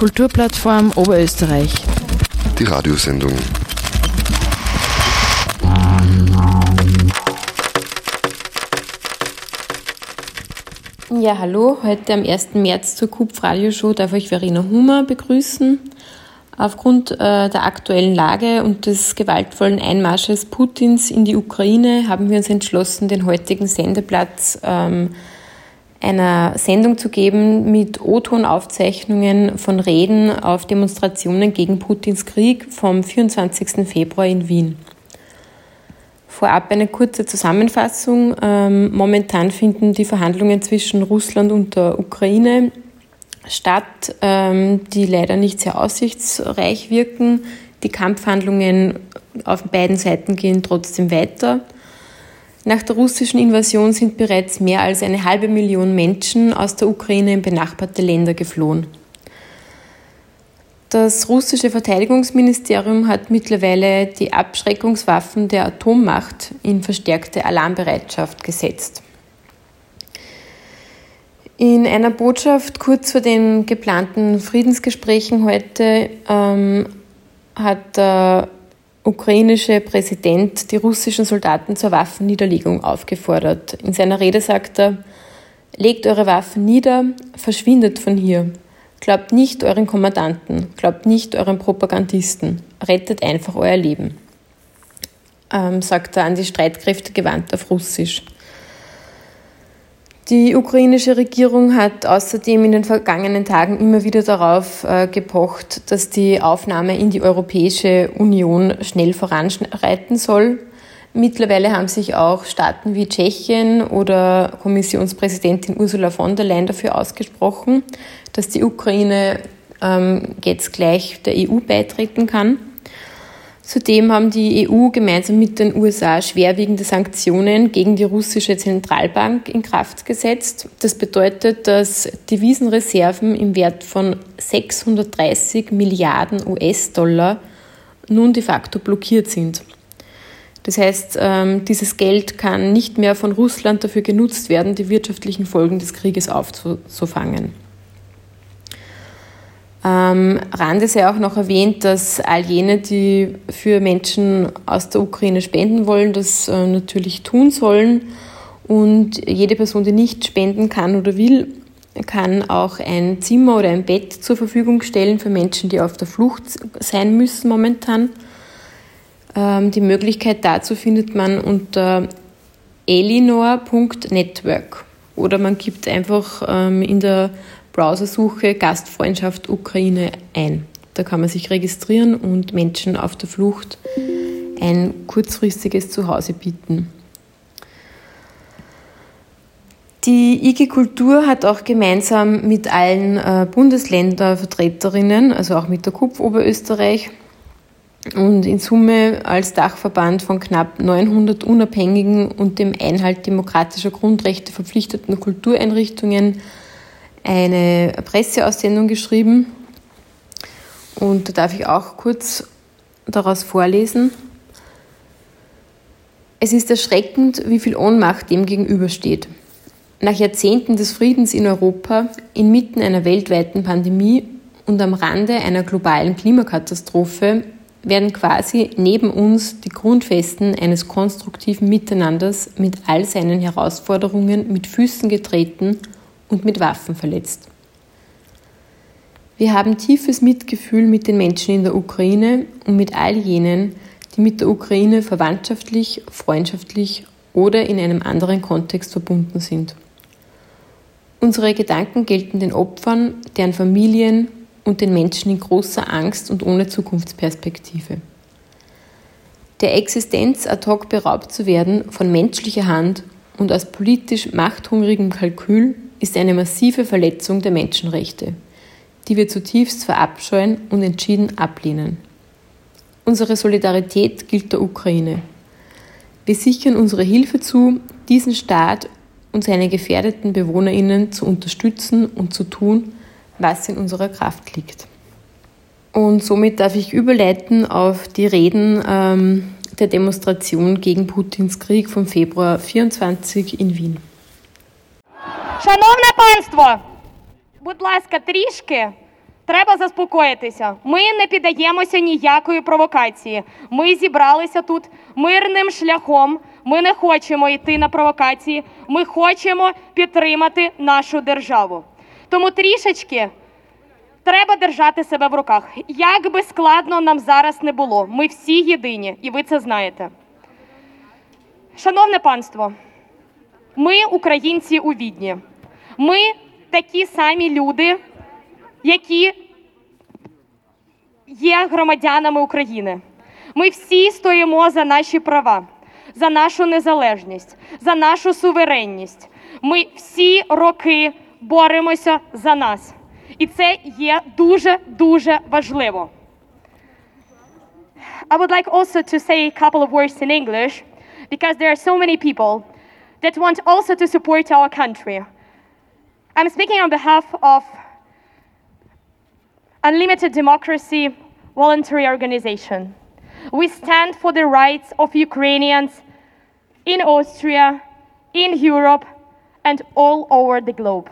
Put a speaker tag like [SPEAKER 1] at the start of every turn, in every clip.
[SPEAKER 1] Kulturplattform Oberösterreich.
[SPEAKER 2] Die Radiosendung.
[SPEAKER 3] Ja, hallo. Heute am 1. März zur KUPF Radioshow darf ich Verena Hummer begrüßen. Aufgrund äh, der aktuellen Lage und des gewaltvollen Einmarsches Putins in die Ukraine haben wir uns entschlossen, den heutigen Sendeplatz ähm, einer Sendung zu geben mit O-Ton-Aufzeichnungen von Reden auf Demonstrationen gegen Putins Krieg vom 24. Februar in Wien. Vorab eine kurze Zusammenfassung. Ähm, momentan finden die Verhandlungen zwischen Russland und der Ukraine statt, ähm, die leider nicht sehr aussichtsreich wirken. Die Kampfhandlungen auf beiden Seiten gehen trotzdem weiter. Nach der russischen Invasion sind bereits mehr als eine halbe Million Menschen aus der Ukraine in benachbarte Länder geflohen. Das russische Verteidigungsministerium hat mittlerweile die Abschreckungswaffen der Atommacht in verstärkte Alarmbereitschaft gesetzt. In einer Botschaft kurz vor den geplanten Friedensgesprächen heute ähm, hat der ukrainische Präsident die russischen Soldaten zur Waffenniederlegung aufgefordert. In seiner Rede sagt er, legt eure Waffen nieder, verschwindet von hier. Glaubt nicht euren Kommandanten, glaubt nicht euren Propagandisten, rettet einfach euer Leben, ähm, sagt er an die Streitkräfte gewandt auf Russisch. Die ukrainische Regierung hat außerdem in den vergangenen Tagen immer wieder darauf äh, gepocht, dass die Aufnahme in die Europäische Union schnell voranschreiten soll. Mittlerweile haben sich auch Staaten wie Tschechien oder Kommissionspräsidentin Ursula von der Leyen dafür ausgesprochen, dass die Ukraine ähm, jetzt gleich der EU beitreten kann. Zudem haben die EU gemeinsam mit den USA schwerwiegende Sanktionen gegen die russische Zentralbank in Kraft gesetzt. Das bedeutet, dass Devisenreserven im Wert von 630 Milliarden US-Dollar nun de facto blockiert sind. Das heißt, ähm, dieses Geld kann nicht mehr von Russland dafür genutzt werden, die wirtschaftlichen Folgen des Krieges aufzufangen. Ähm, Rande sei auch noch erwähnt, dass all jene, die für Menschen aus der Ukraine spenden wollen, das äh, natürlich tun sollen. Und jede Person, die nicht spenden kann oder will, kann auch ein Zimmer oder ein Bett zur Verfügung stellen für Menschen, die auf der Flucht sein müssen momentan. Ähm, die Möglichkeit dazu findet man unter elinor.network oder man gibt einfach ähm, in der Browsersuche Gastfreundschaft Ukraine ein. Da kann man sich registrieren und Menschen auf der Flucht ein kurzfristiges Zuhause bieten. Die IG Kultur hat auch gemeinsam mit allen äh, Bundesländervertreterinnen, also auch mit der KUPF Oberösterreich und in Summe als Dachverband von knapp 900 unabhängigen und dem Einhalt demokratischer Grundrechte verpflichteten Kultureinrichtungen eine Presseaussendung geschrieben und da darf ich auch kurz daraus vorlesen. Es ist erschreckend, wie viel Ohnmacht dem gegenübersteht. Nach Jahrzehnten des Friedens in Europa, inmitten einer weltweiten Pandemie und am Rande einer globalen Klimakatastrophe werden quasi neben uns die Grundfesten eines konstruktiven Miteinanders mit all seinen Herausforderungen mit Füßen getreten und mit Waffen verletzt. Wir haben tiefes Mitgefühl mit den Menschen in der Ukraine und mit all jenen, die mit der Ukraine verwandtschaftlich, freundschaftlich oder in einem anderen Kontext verbunden sind. Unsere Gedanken gelten den Opfern, deren Familien und den Menschen in großer Angst und ohne Zukunftsperspektive. Der Existenz ad hoc beraubt zu werden von menschlicher Hand und aus politisch machthungrigem Kalkül ist eine massive Verletzung der Menschenrechte, die wir zutiefst verabscheuen und entschieden ablehnen. Unsere Solidarität gilt der Ukraine. Wir sichern unsere Hilfe zu, diesen Staat und seine gefährdeten Bewohnerinnen zu unterstützen und zu tun, was in unserer Kraft liegt. Und somit darf ich überleiten auf die Reden ähm, der Demonstration gegen Putins Krieg vom Februar 24 in Wien.
[SPEAKER 4] Шановне панство, будь ласка, трішки Треба заспокоїтися. Ми не піддаємося ніякої провокації. Ми зібралися тут мирним шляхом. Ми не хочемо йти на провокації. Ми хочемо підтримати нашу державу. Тому трішечки треба держати себе в руках. Як би складно нам зараз не було, ми всі єдині, і ви це знаєте. Шановне панство, ми українці у відні. Ми такі самі люди, які є громадянами України. Ми всі стоїмо за наші права, за нашу незалежність, за нашу суверенність. Ми всі роки боремося за нас. І це є дуже дуже важливо. I would like also to say a couple of words in English because there are so many people that want also to support our country. I'm speaking on behalf of Unlimited Democracy Voluntary Organization. We stand for the rights of Ukrainians in Austria, in Europe, and all over the globe.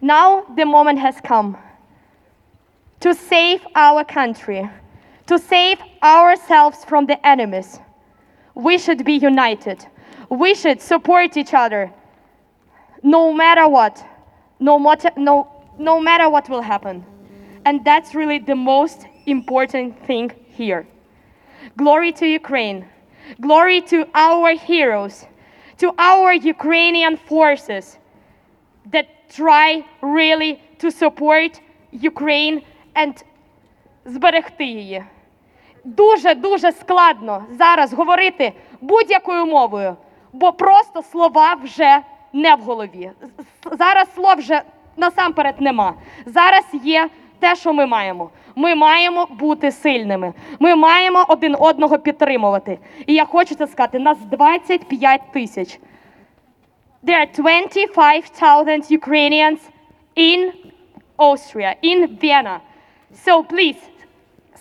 [SPEAKER 4] Now the moment has come to save our country, to save ourselves from the enemies. We should be united. We should support each other no matter what, no matter, no, no matter what will happen. And that's really the most important thing here. Glory to Ukraine. Glory to our heroes, to our Ukrainian forces that try really to support Ukraine and зберегти її. Дуже дуже складно зараз говорити будь-якою мовою, бо просто слова вже не в голові. Зараз слов вже насамперед нема. Зараз є те, що ми маємо. Ми маємо бути сильними. Ми маємо один одного підтримувати. І я хочу це сказати: нас 25 тисяч. There are 25,000 Ukrainians in Austria, in Vienna. So please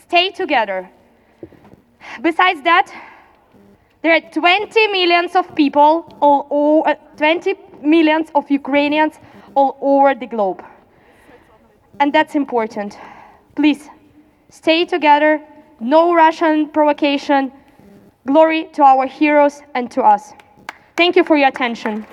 [SPEAKER 4] stay together. Besides that, there are 20 millions of people, all, all, uh, 20 millions of Ukrainians all over the globe. And that's important. Please stay together, no Russian provocation. Glory to our heroes and to us. Thank you for your attention.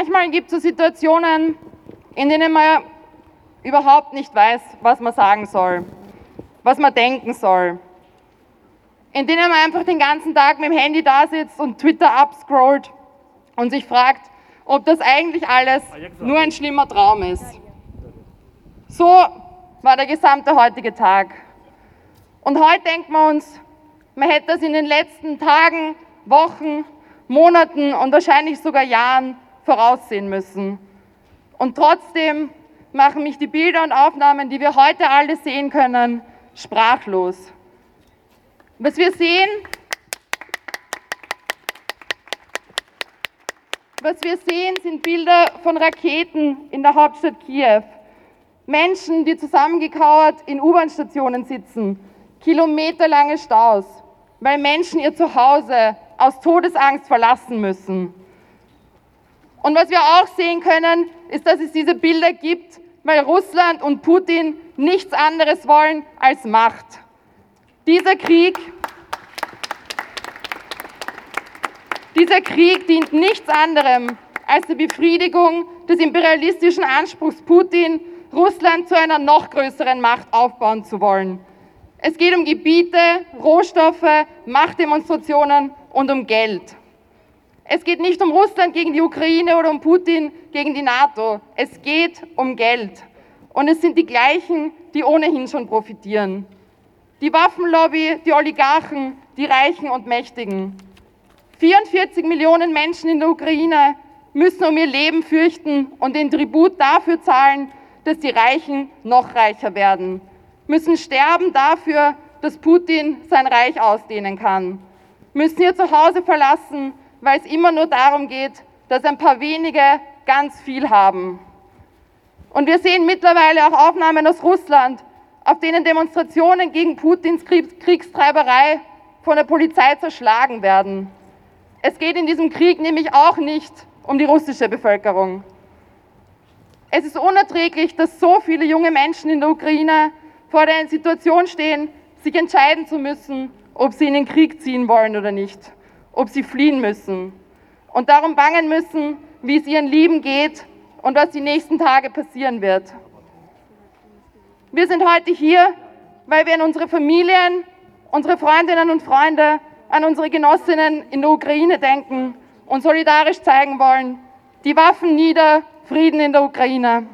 [SPEAKER 5] Manchmal gibt es so Situationen, in denen man überhaupt nicht weiß, was man sagen soll, was man denken soll. In denen man einfach den ganzen Tag mit dem Handy da sitzt und Twitter abscrollt und sich fragt, ob das eigentlich alles nur ein schlimmer Traum ist. So war der gesamte heutige Tag. Und heute denken wir uns, man hätte das in den letzten Tagen, Wochen, Monaten und wahrscheinlich sogar Jahren voraussehen müssen. Und trotzdem machen mich die Bilder und Aufnahmen, die wir heute alle sehen können, sprachlos. Was wir sehen, was wir sehen, sind Bilder von Raketen in der Hauptstadt Kiew. Menschen, die zusammengekauert in U-Bahn-Stationen sitzen, kilometerlange Staus, weil Menschen ihr Zuhause aus Todesangst verlassen müssen. Und was wir auch sehen können, ist, dass es diese Bilder gibt, weil Russland und Putin nichts anderes wollen als Macht. Dieser Krieg, dieser Krieg dient nichts anderem als der Befriedigung des imperialistischen Anspruchs Putin, Russland zu einer noch größeren Macht aufbauen zu wollen. Es geht um Gebiete, Rohstoffe, Machtdemonstrationen und um Geld. Es geht nicht um Russland gegen die Ukraine oder um Putin gegen die NATO. Es geht um Geld. Und es sind die gleichen, die ohnehin schon profitieren. Die Waffenlobby, die Oligarchen, die Reichen und Mächtigen. 44 Millionen Menschen in der Ukraine müssen um ihr Leben fürchten und den Tribut dafür zahlen, dass die Reichen noch reicher werden. Müssen sterben dafür, dass Putin sein Reich ausdehnen kann. Müssen ihr Zuhause verlassen, weil es immer nur darum geht, dass ein paar wenige ganz viel haben. Und wir sehen mittlerweile auch Aufnahmen aus Russland, auf denen Demonstrationen gegen Putins Kriegstreiberei von der Polizei zerschlagen werden. Es geht in diesem Krieg nämlich auch nicht um die russische Bevölkerung. Es ist unerträglich, dass so viele junge Menschen in der Ukraine vor der Situation stehen, sich entscheiden zu müssen, ob sie in den Krieg ziehen wollen oder nicht, ob sie fliehen müssen und darum bangen müssen, wie es ihren Lieben geht und was die nächsten Tage passieren wird. Wir sind heute hier, weil wir an unsere Familien, unsere Freundinnen und Freunde, an unsere Genossinnen in der Ukraine denken und solidarisch zeigen wollen, die Waffen nieder, Frieden in der Ukraine.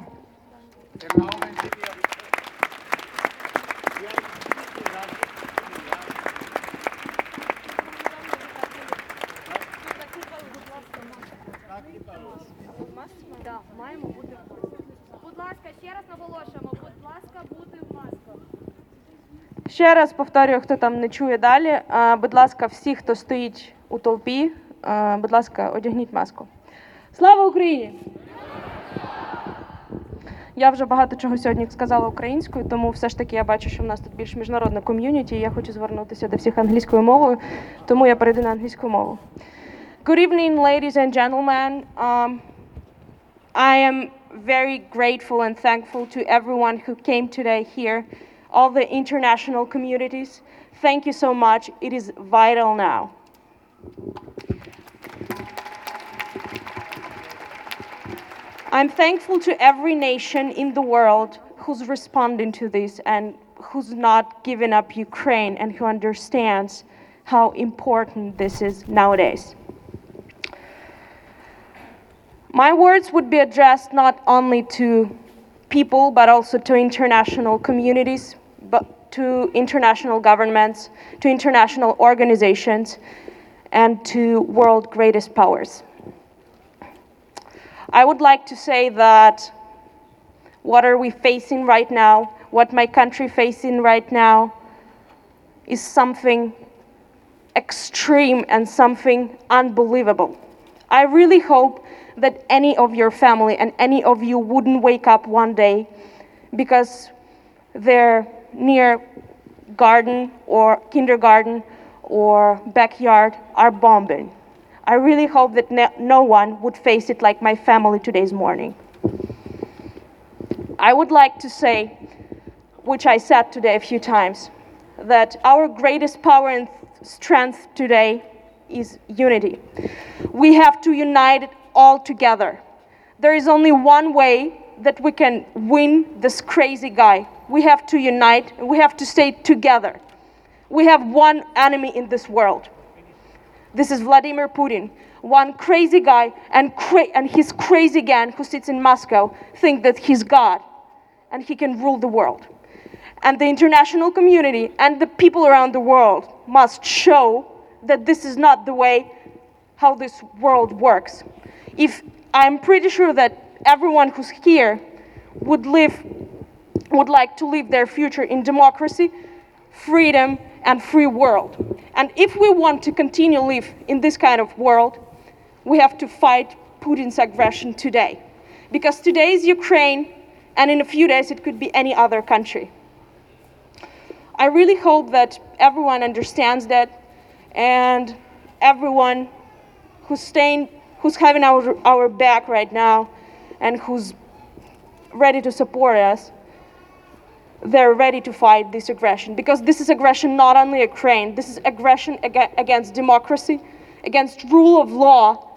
[SPEAKER 6] Ще раз повторюю, хто там не чує далі. Будь ласка, всі, хто стоїть у толпі, будь ласка, одягніть маску. Слава Україні! Я вже багато чого сьогодні сказала українською, тому все ж таки я бачу, що в нас тут більш міжнародна ком'юніті. і Я хочу звернутися до всіх англійською мовою, тому я перейду на англійську мову. Good evening, ladies and gentlemen. Um, I am very grateful and thankful to everyone who came today here, all the international communities. Thank you so much. It is vital now. I'm thankful to every nation in the world who's responding to this and who's not giving up Ukraine and who understands how important this is nowadays. My words would be addressed not only to people but also to international communities, but to international governments, to international organizations, and to world greatest powers. I would like to say that what are we facing right now, what my country facing right now, is something extreme and something unbelievable. I really hope that any of your family and any of you wouldn't wake up one day because their near garden or kindergarten or backyard are bombing. I really hope that no one would face it like my family today's morning. I would like to say, which I said today a few times, that our greatest power and strength today is unity. We have to unite it all together. There is only one way that we can win this crazy guy. We have to unite, we have to stay together. We have one enemy in this world, this is Vladimir Putin, one crazy guy and, cra- and his crazy gang who sits in Moscow think that he's God and he can rule the world. And the international community and the people around the world must show that this is not the way how this world works. If I'm pretty sure that everyone who's here would live would like to live their future in democracy, freedom, and free world. And if we want to continue live in this kind of world, we have to fight Putin's aggression today. Because today is Ukraine, and in a few days it could be any other country. I really hope that everyone understands that and everyone who's staying, who's having our, our back right now and who's ready to support us they're ready to fight this aggression because this is aggression not only Ukraine, this is aggression ag- against democracy, against rule of law,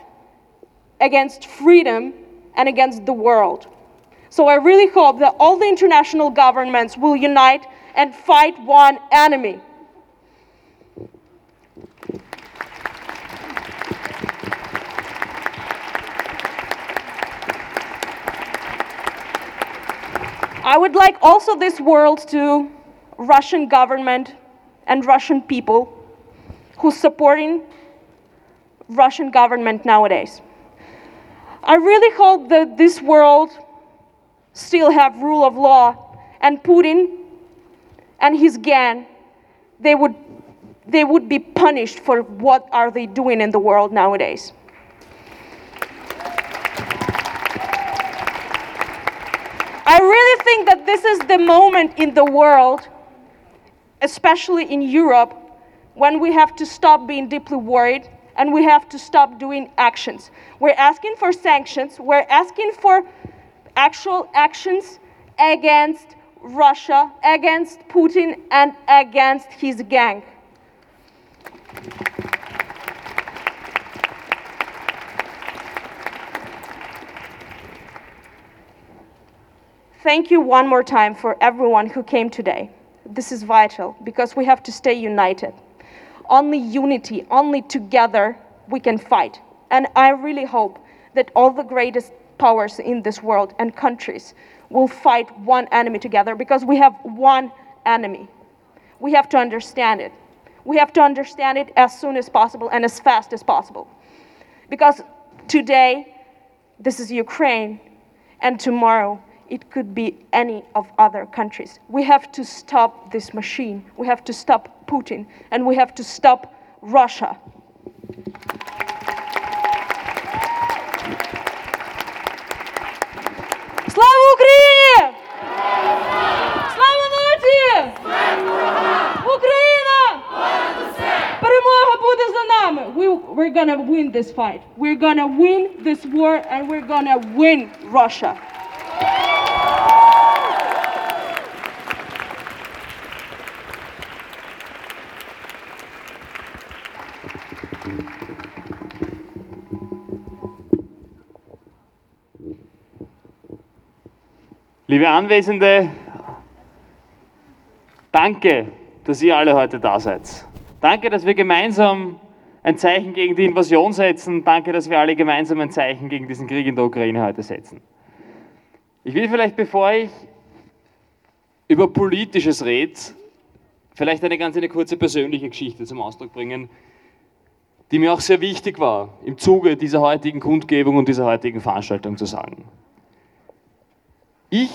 [SPEAKER 6] against freedom, and against the world. So I really hope that all the international governments will unite and fight one enemy. I would like also this world to Russian government and Russian people who's supporting Russian government nowadays. I really hope that this world still have rule of law and Putin and his gang they would they would be punished for what are they doing in the world nowadays. I really think that this is the moment in the world, especially in Europe, when we have to stop being deeply worried and we have to stop doing actions. We're asking for sanctions, we're asking for actual actions against Russia, against Putin, and against his gang. Thank you one more time for everyone who came today. This is vital because we have to stay united. Only unity, only together we can fight. And I really hope that all the greatest powers in this world and countries will fight one enemy together because we have one enemy. We have to understand it. We have to understand it as soon as possible and as fast as possible. Because today, this is Ukraine, and tomorrow, it could be any of other countries. We have to stop this machine. We have to stop Putin, and we have to stop Russia. Слава Україні! Слава нації! Україна! Перемога буде за нами. We, we're gonna win this fight. We're gonna win this war and we're gonna win Russia.
[SPEAKER 7] Liebe Anwesende, danke, dass ihr alle heute da seid. Danke, dass wir gemeinsam ein Zeichen gegen die Invasion setzen. Danke, dass wir alle gemeinsam ein Zeichen gegen diesen Krieg in der Ukraine heute setzen. Ich will vielleicht, bevor ich über Politisches rede, vielleicht eine ganz eine kurze persönliche Geschichte zum Ausdruck bringen, die mir auch sehr wichtig war, im Zuge dieser heutigen Kundgebung und dieser heutigen Veranstaltung zu sagen. Ich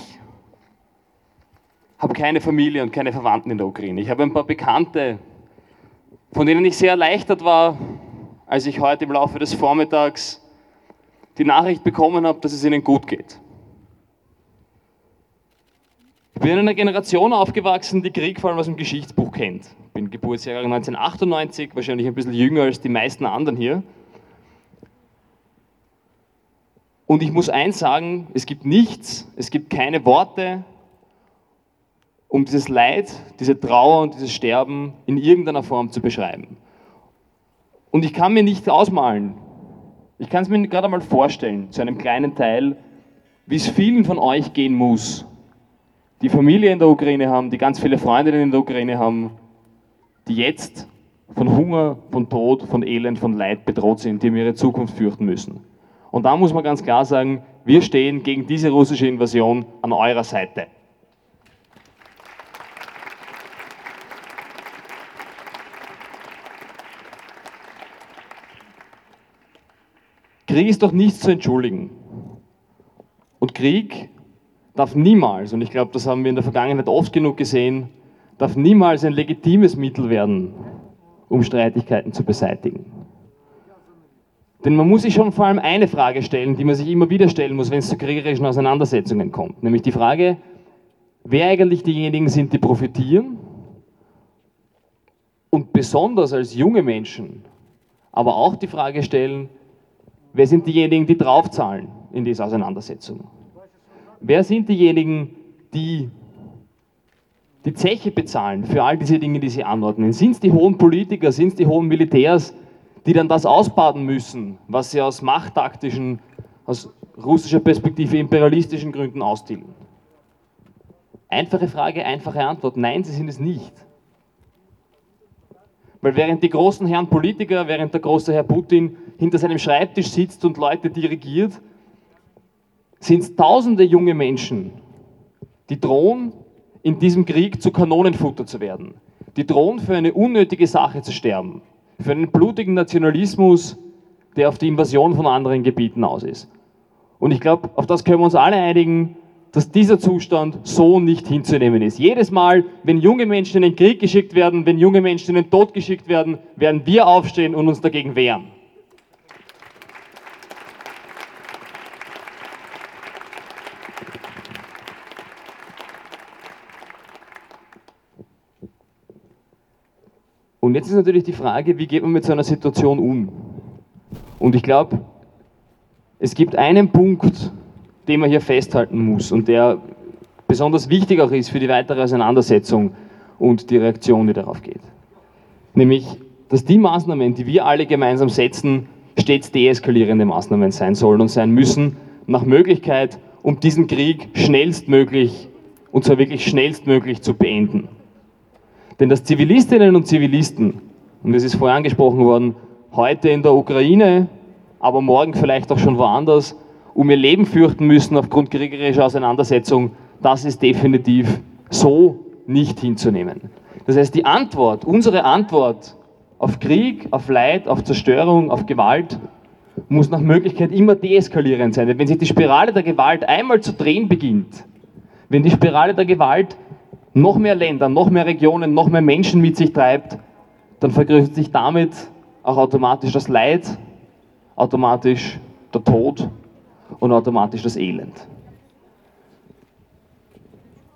[SPEAKER 7] habe keine Familie und keine Verwandten in der Ukraine. Ich habe ein paar Bekannte, von denen ich sehr erleichtert war, als ich heute im Laufe des Vormittags die Nachricht bekommen habe, dass es ihnen gut geht. Ich bin in einer Generation aufgewachsen, die Krieg vor allem aus dem Geschichtsbuch kennt. Ich bin Geburtsjahr 1998, wahrscheinlich ein bisschen jünger als die meisten anderen hier. Und ich muss eins sagen, es gibt nichts, es gibt keine Worte, um dieses Leid, diese Trauer und dieses Sterben in irgendeiner Form zu beschreiben. Und ich kann mir nicht ausmalen, ich kann es mir gerade einmal vorstellen, zu einem kleinen Teil, wie es vielen von euch gehen muss, die Familie in der Ukraine haben, die ganz viele Freundinnen in der Ukraine haben, die jetzt von Hunger, von Tod, von Elend, von Leid bedroht sind, die um ihre Zukunft fürchten müssen. Und da muss man ganz klar sagen, wir stehen gegen diese russische Invasion an eurer Seite. Krieg ist doch nichts zu entschuldigen. Und Krieg darf niemals, und ich glaube, das haben wir in der Vergangenheit oft genug gesehen, darf niemals ein legitimes Mittel werden, um Streitigkeiten zu beseitigen. Denn man muss sich schon vor allem eine Frage stellen, die man sich immer wieder stellen muss, wenn es zu kriegerischen Auseinandersetzungen kommt. Nämlich die Frage, wer eigentlich diejenigen sind, die profitieren und besonders als junge Menschen aber auch die Frage stellen, wer sind diejenigen, die draufzahlen in diese Auseinandersetzung? Wer sind diejenigen, die die Zeche bezahlen für all diese Dinge, die sie anordnen? Sind es die hohen Politiker, sind es die hohen Militärs, die dann das ausbaden müssen, was sie aus machttaktischen, aus russischer Perspektive imperialistischen Gründen austilgen? Einfache Frage, einfache Antwort. Nein, sie sind es nicht. Weil während die großen Herren Politiker, während der große Herr Putin hinter seinem Schreibtisch sitzt und Leute dirigiert, sind es tausende junge Menschen, die drohen, in diesem Krieg zu Kanonenfutter zu werden. Die drohen für eine unnötige Sache zu sterben. Für einen blutigen Nationalismus, der auf die Invasion von anderen Gebieten aus ist. Und ich glaube, auf das können wir uns alle einigen, dass dieser Zustand so nicht hinzunehmen ist. Jedes Mal, wenn junge Menschen in den Krieg geschickt werden, wenn junge Menschen in den Tod geschickt werden, werden wir aufstehen und uns dagegen wehren. Und jetzt ist natürlich die Frage, wie geht man mit so einer Situation um? Und ich glaube, es gibt einen Punkt, den man hier festhalten muss und der besonders wichtig auch ist für die weitere Auseinandersetzung und die Reaktion, die darauf geht. Nämlich, dass die Maßnahmen, die wir alle gemeinsam setzen, stets deeskalierende Maßnahmen sein sollen und sein müssen, nach Möglichkeit, um diesen Krieg schnellstmöglich, und zwar wirklich schnellstmöglich zu beenden. Denn dass Zivilistinnen und Zivilisten, und es ist vorher angesprochen worden, heute in der Ukraine, aber morgen vielleicht auch schon woanders, um ihr Leben fürchten müssen aufgrund kriegerischer Auseinandersetzung, das ist definitiv so nicht hinzunehmen. Das heißt, die Antwort, unsere Antwort auf Krieg, auf Leid, auf Zerstörung, auf Gewalt, muss nach Möglichkeit immer deeskalierend sein. Denn wenn sich die Spirale der Gewalt einmal zu drehen beginnt, wenn die Spirale der Gewalt noch mehr Länder, noch mehr Regionen, noch mehr Menschen mit sich treibt, dann vergrößert sich damit auch automatisch das Leid, automatisch der Tod und automatisch das Elend.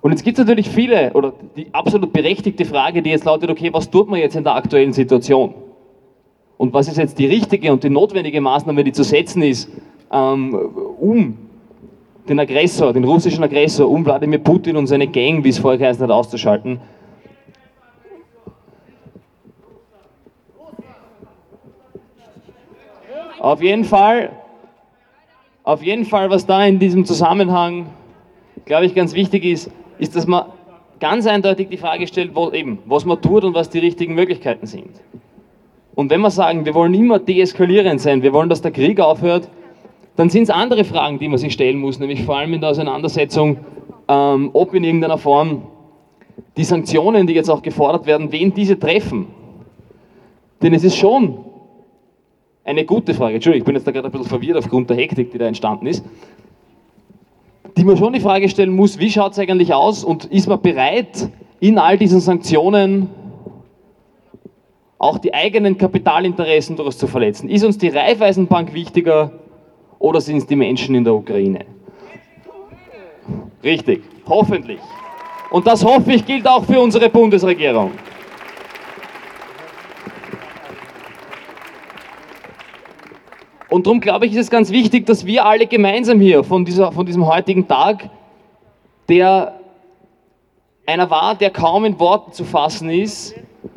[SPEAKER 7] Und jetzt gibt es natürlich viele, oder die absolut berechtigte Frage, die jetzt lautet, okay, was tut man jetzt in der aktuellen Situation? Und was ist jetzt die richtige und die notwendige Maßnahme, die zu setzen ist, ähm, um den Aggressor, den russischen Aggressor, um Wladimir Putin und seine Gang, wie es vorher geheißen hat, auszuschalten? Auf jeden Fall, auf jeden Fall, was da in diesem Zusammenhang, glaube ich, ganz wichtig ist, ist, dass man ganz eindeutig die Frage stellt, wo, eben, was man tut und was die richtigen Möglichkeiten sind. Und wenn wir sagen, wir wollen immer deeskalierend sein, wir wollen, dass der Krieg aufhört, dann sind es andere Fragen, die man sich stellen muss, nämlich vor allem in der Auseinandersetzung, ähm, ob in irgendeiner Form die Sanktionen, die jetzt auch gefordert werden, wen diese treffen. Denn es ist schon eine gute Frage, Entschuldigung, ich bin jetzt da gerade ein bisschen verwirrt aufgrund der Hektik, die da entstanden ist die man schon die Frage stellen muss, wie schaut es eigentlich aus und ist man bereit, in all diesen Sanktionen auch die eigenen Kapitalinteressen durchaus zu verletzen? Ist uns die Raiffeisenbank wichtiger oder sind es die Menschen in der Ukraine? Richtig, hoffentlich. Und das hoffe ich gilt auch für unsere Bundesregierung. Und darum glaube ich, ist es ganz wichtig, dass wir alle gemeinsam hier von, dieser, von diesem heutigen Tag, der einer war, der kaum in Worten zu fassen ist,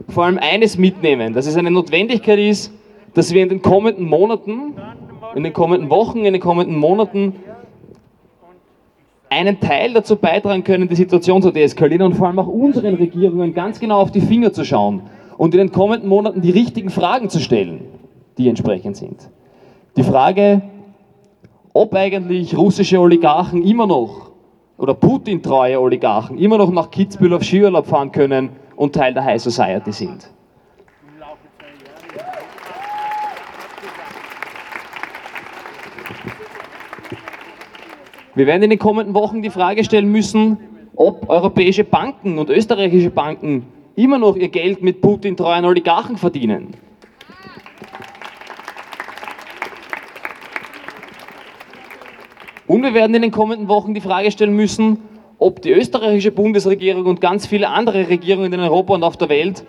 [SPEAKER 7] vor allem eines mitnehmen, dass es eine Notwendigkeit ist, dass wir in den kommenden Monaten, in den kommenden Wochen, in den kommenden Monaten einen Teil dazu beitragen können, die Situation zu deeskalieren und vor allem auch unseren Regierungen ganz genau auf die Finger zu schauen und in den kommenden Monaten die richtigen Fragen zu stellen, die entsprechend sind. Die Frage, ob eigentlich russische Oligarchen immer noch oder Putin-treue Oligarchen immer noch nach Kitzbühel auf Skiurlaub fahren können und Teil der High Society sind. Wir werden in den kommenden Wochen die Frage stellen müssen, ob europäische Banken und österreichische Banken immer noch ihr Geld mit Putin-treuen Oligarchen verdienen. Und wir werden in den kommenden Wochen die Frage stellen müssen, ob die österreichische Bundesregierung und ganz viele andere Regierungen in Europa und auf der Welt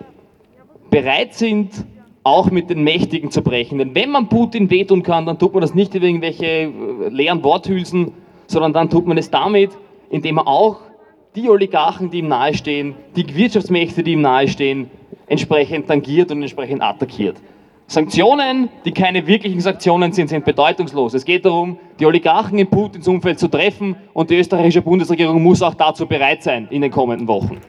[SPEAKER 7] bereit sind, auch mit den Mächtigen zu brechen. Denn wenn man Putin wehtun kann, dann tut man das nicht über irgendwelche leeren Worthülsen, sondern dann tut man es damit, indem man auch die Oligarchen, die ihm nahestehen, die Wirtschaftsmächte, die ihm nahestehen, entsprechend tangiert und entsprechend attackiert. Sanktionen, die keine wirklichen Sanktionen sind, sind bedeutungslos. Es geht darum, die Oligarchen in Putins Umfeld zu treffen und die österreichische Bundesregierung muss auch dazu bereit sein in den kommenden Wochen.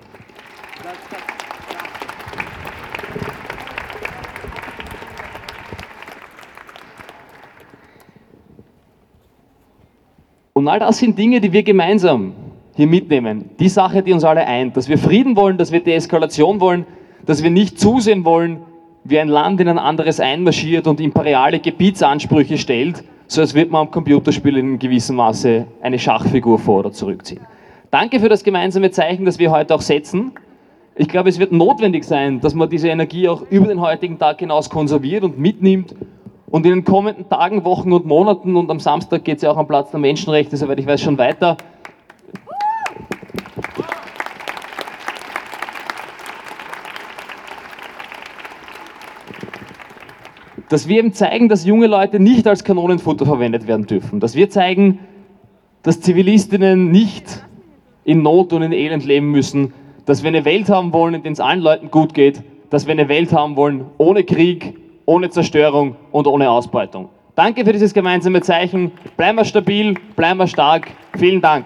[SPEAKER 7] Und all das sind Dinge, die wir gemeinsam hier mitnehmen. Die Sache, die uns alle eint, dass wir Frieden wollen, dass wir Deeskalation wollen, dass wir nicht zusehen wollen, wie ein Land in ein anderes einmarschiert und imperiale Gebietsansprüche stellt, so als würde man am Computerspiel in gewissem Maße eine Schachfigur vor- oder zurückziehen. Danke für das gemeinsame Zeichen, das wir heute auch setzen. Ich glaube, es wird notwendig sein, dass man diese Energie auch über den heutigen Tag hinaus konserviert und mitnimmt und in den kommenden Tagen, Wochen und Monaten und am Samstag geht es ja auch am Platz der Menschenrechte, soweit ich weiß, schon weiter,
[SPEAKER 8] dass wir eben zeigen, dass junge Leute nicht als Kanonenfutter verwendet werden dürfen, dass wir zeigen, dass Zivilistinnen nicht in Not und in Elend leben müssen, dass wir eine Welt haben wollen, in der es allen Leuten gut geht, dass wir eine Welt haben wollen ohne Krieg, ohne Zerstörung und ohne Ausbeutung. Danke für dieses gemeinsame Zeichen. Bleiben wir stabil, bleiben wir stark. Vielen Dank.